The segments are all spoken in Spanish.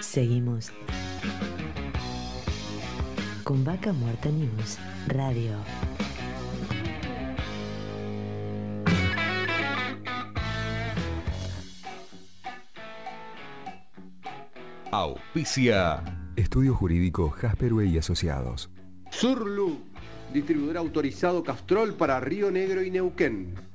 Seguimos con Vaca Muerta News Radio. Auspicia. Estudio Jurídico Jasperway y Asociados. Surlu, distribuidor autorizado Castrol para Río Negro y Neuquén.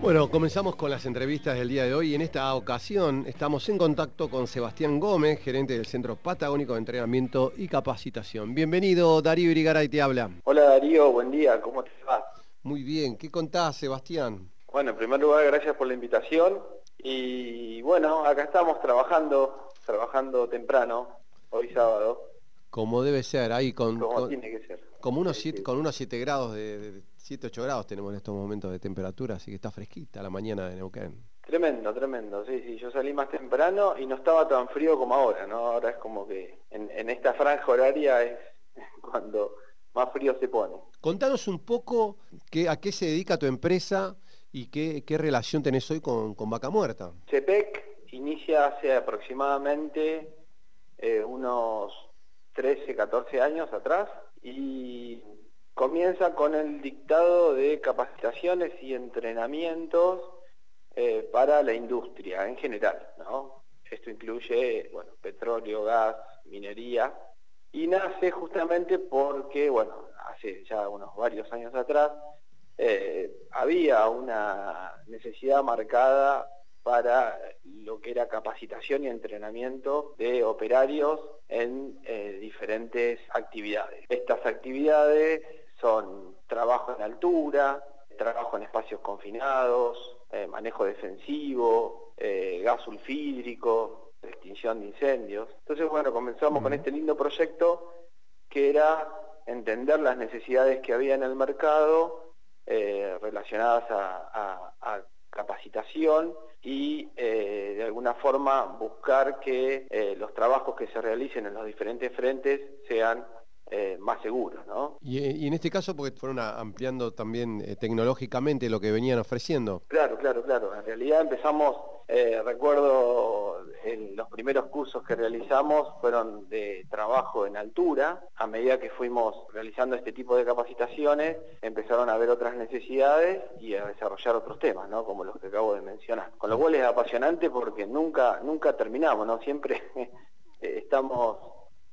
Bueno, comenzamos con las entrevistas del día de hoy y en esta ocasión estamos en contacto con Sebastián Gómez, gerente del Centro Patagónico de Entrenamiento y Capacitación. Bienvenido, Darío Irigaray te habla. Hola Darío, buen día, ¿cómo te va? Muy bien, ¿qué contás, Sebastián? Bueno, en primer lugar, gracias por la invitación y bueno, acá estamos trabajando, trabajando temprano, hoy sábado. Como debe ser, ahí con... Como tiene que ser. Como unos siete, con unos 7 grados, de, 7, 8 grados tenemos en estos momentos de temperatura, así que está fresquita la mañana de Neuquén. Tremendo, tremendo, sí, sí, yo salí más temprano y no estaba tan frío como ahora, ¿no? Ahora es como que en, en esta franja horaria es cuando más frío se pone. Contanos un poco qué, a qué se dedica tu empresa y qué, qué relación tenés hoy con, con Vaca Muerta. CEPEC inicia hace aproximadamente eh, unos 13, 14 años atrás y comienza con el dictado de capacitaciones y entrenamientos eh, para la industria en general. ¿no? Esto incluye bueno, petróleo, gas, minería, y nace justamente porque, bueno, hace ya unos varios años atrás, eh, había una necesidad marcada para lo que era capacitación y entrenamiento de operarios en eh, diferentes actividades. Estas actividades son trabajo en altura, trabajo en espacios confinados, eh, manejo defensivo, gas sulfídrico, extinción de incendios. Entonces, bueno, comenzamos con este lindo proyecto que era entender las necesidades que había en el mercado eh, relacionadas a, capacitación y eh, de alguna forma buscar que eh, los trabajos que se realicen en los diferentes frentes sean más seguros. ¿no? Y, en este caso, porque fueron ampliando también tecnológicamente lo que venían ofreciendo. Claro, claro, claro. En realidad empezamos eh, recuerdo en los primeros cursos que realizamos fueron de trabajo en altura. A medida que fuimos realizando este tipo de capacitaciones, empezaron a haber otras necesidades y a desarrollar otros temas, ¿no? como los que acabo de mencionar. Con lo cual es apasionante porque nunca, nunca terminamos, ¿no? Siempre estamos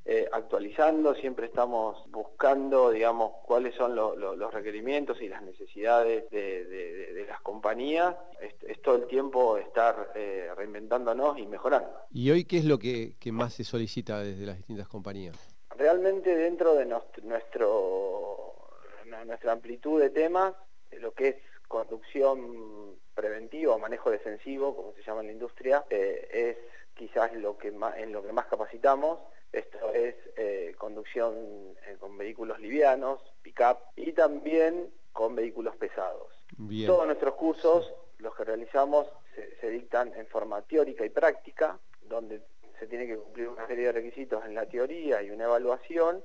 eh, actualizando, siempre estamos buscando, digamos, cuáles son los requerimientos y las necesidades de, las compañías. Es, todo el tiempo estar eh, reinventándonos y mejorando. ¿Y hoy qué es lo que, más se solicita desde las distintas compañías? Realmente dentro de nuestro, nuestra amplitud de temas, lo que es conducción preventiva o manejo defensivo, como se llama en la industria, eh, es quizás lo que en lo que más capacitamos esto es eh, conducción eh, con vehículos livianos, pick-up y también con vehículos pesados. Todos nuestros cursos, los que realizamos, se, dictan en forma teórica y práctica, donde se tiene que cumplir una serie de requisitos en la teoría y una evaluación,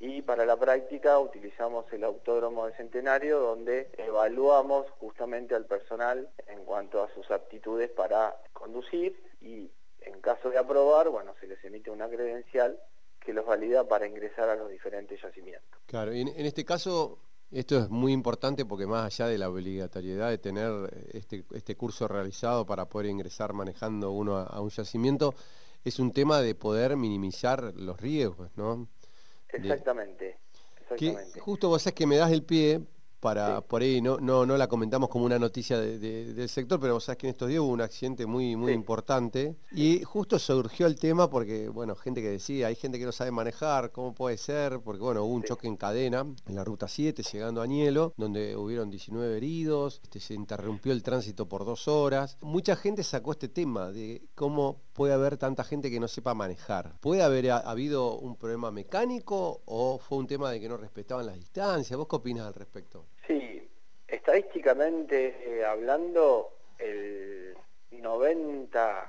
y para la práctica utilizamos el autódromo de Centenario, donde evaluamos justamente al personal en cuanto a sus aptitudes para conducir y en caso de aprobar, bueno, se les emite una credencial que los valida para ingresar a los diferentes yacimientos. Claro, y en, este caso esto es muy importante porque más allá de la obligatoriedad de tener este, este curso realizado para poder ingresar manejando uno a, un yacimiento, es un tema de poder minimizar los riesgos, ¿no? Exactamente. exactamente. justo vos sabés que me das el pie para por ahí no, no, no la comentamos como una noticia del sector, pero vos sabés que en estos días hubo un accidente muy, muy importante y justo surgió el tema porque, bueno, gente que decía, hay gente que no sabe manejar, ¿cómo puede ser? Porque, bueno, hubo un choque en cadena en la ruta 7 llegando a Nielo, donde hubieron 19 heridos, este, se interrumpió el tránsito por dos horas. Mucha gente sacó este tema de cómo puede haber tanta gente que no sepa manejar. ¿Puede haber habido un problema mecánico o fue un tema de que no respetaban las distancias? ¿Vos qué opinas al respecto? Sí, estadísticamente eh, hablando, el 90%,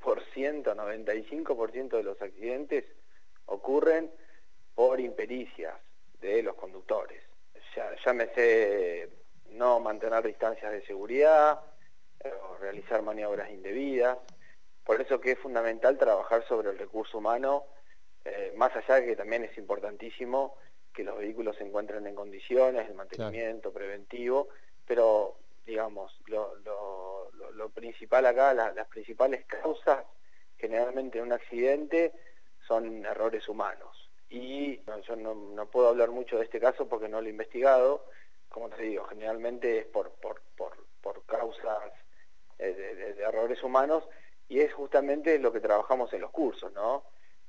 95% de los accidentes ocurren por impericias de los conductores. Ya, llámese no mantener distancias de seguridad, eh, o realizar maniobras indebidas. Por eso que es fundamental trabajar sobre el recurso humano, eh, más allá de que también es importantísimo que los vehículos se encuentren en condiciones, el mantenimiento preventivo, pero digamos, lo, principal acá, las principales causas generalmente en un accidente son errores humanos. Y yo no, puedo hablar mucho de este caso porque no lo he investigado, como te digo, generalmente es por, por, por, causas eh, de, errores humanos y es justamente lo que trabajamos en los cursos, ¿no?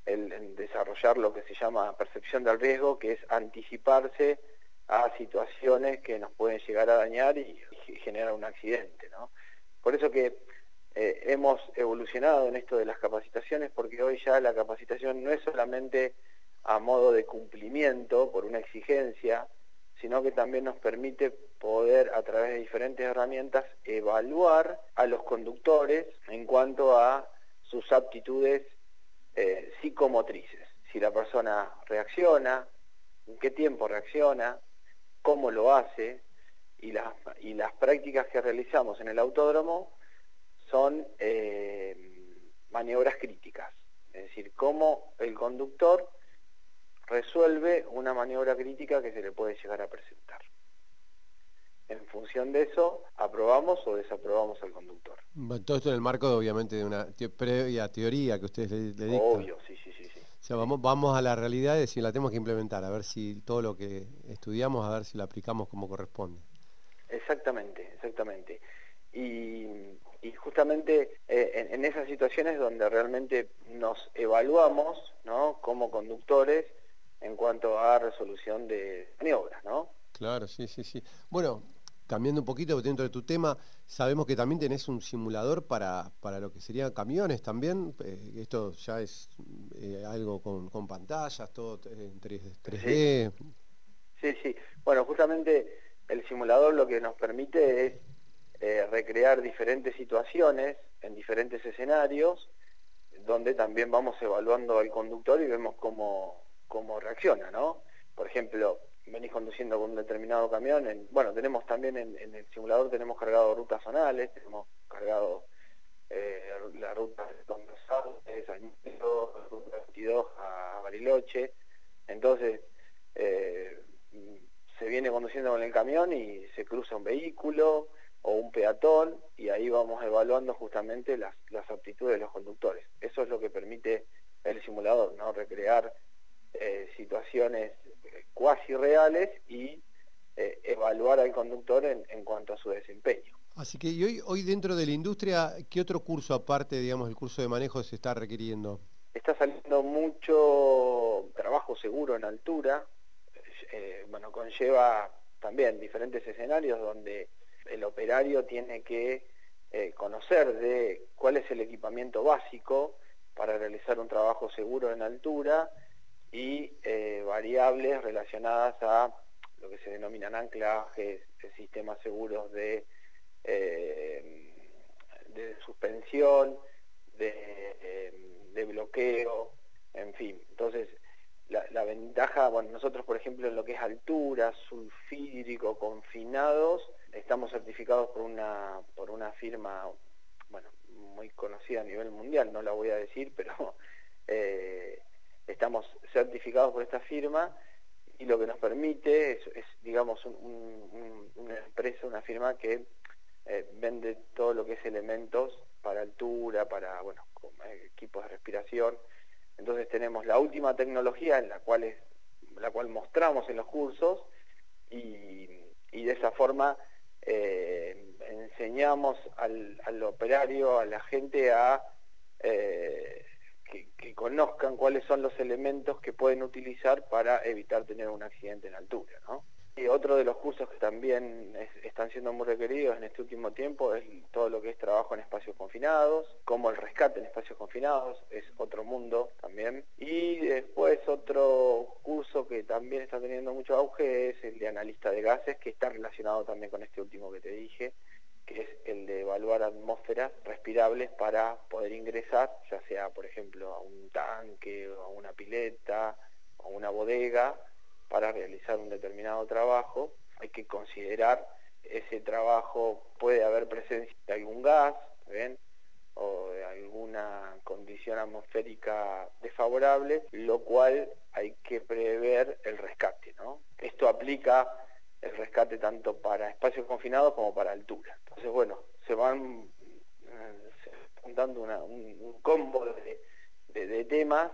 El, desarrollar lo que se llama percepción del riesgo, que es anticiparse a situaciones que nos pueden llegar a dañar y, generar un accidente, ¿no? Por eso que eh, hemos evolucionado en esto de las capacitaciones, porque hoy ya la capacitación no es solamente a modo de cumplimiento por una exigencia, sino que también nos permite poder a través de diferentes herramientas evaluar a los conductores en cuanto a sus aptitudes eh, psicomotrices. Si la persona reacciona, en qué tiempo reacciona, cómo lo hace y las, prácticas que realizamos en el autódromo son eh, maniobras críticas. Es decir, cómo el conductor resuelve una maniobra crítica que se le puede llegar a presentar. En función de eso, aprobamos o desaprobamos al conductor. todo esto en el marco, obviamente, de una previa teoría que ustedes le, dictan. Obvio, sí, sí, sí. O sea, vamos, vamos a la realidad y si la tenemos que implementar, a ver si todo lo que estudiamos, a ver si lo aplicamos como corresponde. Exactamente, exactamente. Y, justamente eh, en, esas situaciones donde realmente nos evaluamos ¿no? como conductores en cuanto a resolución de maniobras, ¿no? Claro, sí, sí, sí. Bueno, cambiando un poquito dentro de tu tema, sabemos que también tenés un simulador para, para lo que serían camiones también. Eh, esto ya es eh, algo con, pantallas, todo en 3D. Sí. sí, Bueno, justamente el simulador lo que nos permite es eh, recrear diferentes situaciones en diferentes escenarios, donde también vamos evaluando al conductor y vemos cómo, cómo reacciona, ¿no? Por ejemplo, venís conduciendo con un determinado camión, en, bueno, tenemos también en, el simulador tenemos cargado rutas zonales, tenemos cargado eh, la ruta de de San ruta 22 a Bariloche, entonces eh, se viene conduciendo con el camión y se cruza un vehículo o un peatón y ahí vamos evaluando justamente las, las aptitudes de los conductores. Eso es lo que permite el simulador, ¿no? Recrear eh, situaciones cuasi reales y eh, evaluar al conductor en, cuanto a su desempeño. Así que hoy, hoy dentro de la industria, ¿qué otro curso aparte, digamos, del curso de manejo se está requiriendo? Está saliendo mucho trabajo seguro en altura, eh, bueno, conlleva también diferentes escenarios donde el operario tiene que conocer de cuál es el equipamiento básico para realizar un trabajo seguro en altura y eh, variables relacionadas a lo que se denominan anclajes, sistemas seguros de, eh, de suspensión, de, de, bloqueo, en fin. Entonces, la, la, ventaja, bueno, nosotros por ejemplo en lo que es altura, sulfídrico, confinados, estamos certificados por una, por una firma, bueno, muy conocida a nivel mundial, no la voy a decir, pero... Eh, estamos certificados por esta firma y lo que nos permite es, digamos, una empresa, una firma que eh, vende todo lo que es elementos para altura, para, bueno, eh, equipos de respiración. Entonces tenemos la última tecnología en la cual, es, la cual mostramos en los cursos y, de esa forma eh, enseñamos al, al, operario, a la gente a que, conozcan cuáles son los elementos que pueden utilizar para evitar tener un accidente en altura. ¿no? Y otro de los cursos que también están siendo muy requeridos en este último tiempo es todo lo que es trabajo en espacios confinados, como el rescate en espacios confinados, es otro mundo también. Y después otro curso que también está teniendo mucho auge es el de analista de gases, que está relacionado también con este último que te dije, que es el de evaluar atmósferas respirables para poder ingresar, ya sea, por ejemplo, a un tanque, o a una pileta, o a una bodega, para realizar un determinado trabajo. Hay que considerar ese trabajo puede haber presencia de algún gas, ¿ven? o de alguna condición atmosférica desfavorable, lo cual hay que prever el rescate. ¿no? Esto aplica el rescate tanto para espacios confinados como para altura. Entonces, bueno, se van eh, dando un, combo de temas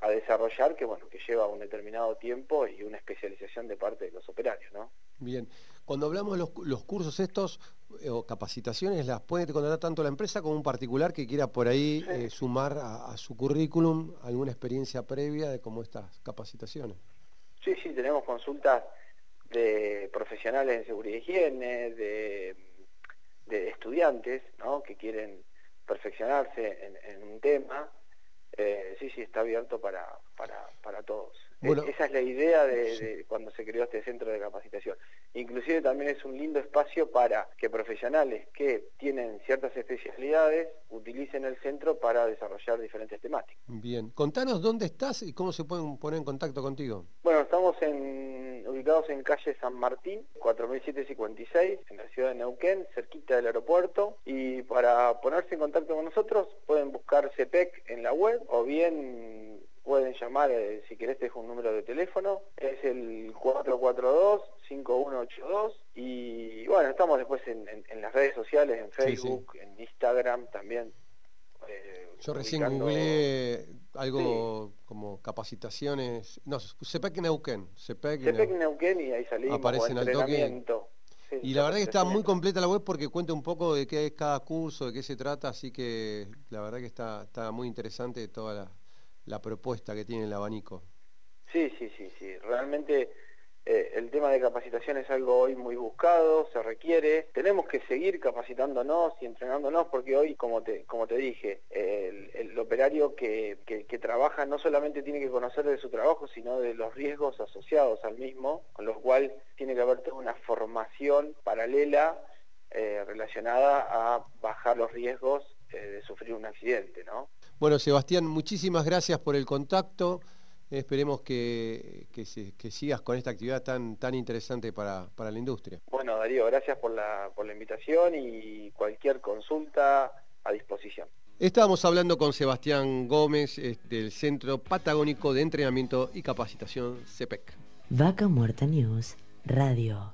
a desarrollar que bueno que lleva un determinado tiempo y una especialización de parte de los operarios no bien. Cuando hablamos de los, cursos estos eh, o capacitaciones las puede contratar tanto la empresa como un particular que quiera por ahí eh, sumar a, su currículum alguna experiencia previa de cómo estas capacitaciones sí sí tenemos consultas de profesionales en seguridad y higiene de, estudiantes ¿no? que quieren perfeccionarse en un tema eh, sí, sí, está abierto para, para, para todos. E, esa es la idea de, cuando se creó este centro de capacitación. Inclusive también es un lindo espacio para que profesionales que tienen ciertas especialidades utilicen el centro para desarrollar diferentes temáticas. Bien, contanos dónde estás y cómo se pueden poner en contacto contigo. Bueno, estamos ubicados en calle San Martín, 4756, en la ciudad de Neuquén, cerquita del aeropuerto. Y para ponerse en contacto con nosotros pueden buscar CEPEC en la web o bien pueden llamar, eh, si querés dejo un número de teléfono, es el 442-5182 y bueno, estamos después en, las redes sociales, en Facebook, en Instagram también. Eh, Yo recién googleé algo como capacitaciones, no, CEPEC Neuquén. CEPEC, Neuquén y ahí salimos, aparece en entrenamiento. y la verdad que está muy completa la web porque cuenta un poco de qué es cada curso, de qué se trata, así que la verdad que está, está muy interesante toda la, la propuesta que tiene el abanico. Sí, sí, sí, sí. Realmente eh, el tema de capacitación es algo hoy muy buscado, se requiere. Tenemos que seguir capacitándonos y entrenándonos porque hoy, como te, como te dije, el, operario que, que, trabaja no solamente tiene que conocer de su trabajo, sino de los riesgos asociados al mismo, con lo cual tiene que haber toda una formación paralela eh, relacionada a bajar los riesgos eh, de sufrir un accidente, ¿no? Bueno, Sebastián, muchísimas gracias por el contacto. Esperemos que, sigas con esta actividad tan, tan interesante para, la industria. Bueno, Darío, gracias por la, por la invitación y cualquier consulta a disposición. Estábamos hablando con Sebastián Gómez del Centro Patagónico de Entrenamiento y Capacitación CEPEC. Vaca Muerta News Radio.